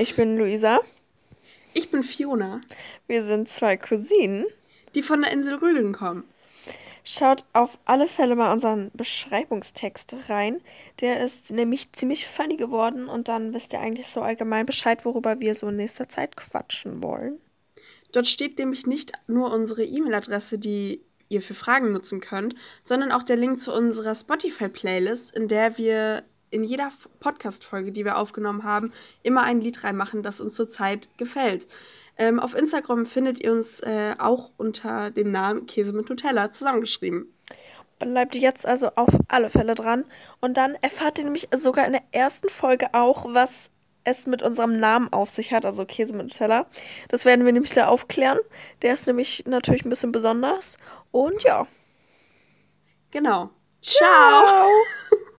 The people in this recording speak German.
Ich bin Luisa. Ich bin Fiona. Wir sind zwei Cousinen, die von der Insel Rügen kommen. Schaut auf alle Fälle mal unseren Beschreibungstext rein. Der ist nämlich ziemlich funny geworden und dann wisst ihr eigentlich so allgemein Bescheid, worüber wir so in nächster Zeit quatschen wollen. Dort steht nämlich nicht nur unsere E-Mail-Adresse, die ihr für Fragen nutzen könnt, sondern auch der Link zu unserer Spotify-Playlist, in der wir in jeder Podcast-Folge, die wir aufgenommen haben, immer ein Lied reinmachen, das uns zurzeit gefällt. Ähm, auf Instagram findet ihr uns äh, auch unter dem Namen Käse mit Nutella zusammengeschrieben. Bleibt jetzt also auf alle Fälle dran. Und dann erfahrt ihr nämlich sogar in der ersten Folge auch, was es mit unserem Namen auf sich hat, also Käse mit Nutella. Das werden wir nämlich da aufklären. Der ist nämlich natürlich ein bisschen besonders. Und ja. Genau. Ciao. Ciao.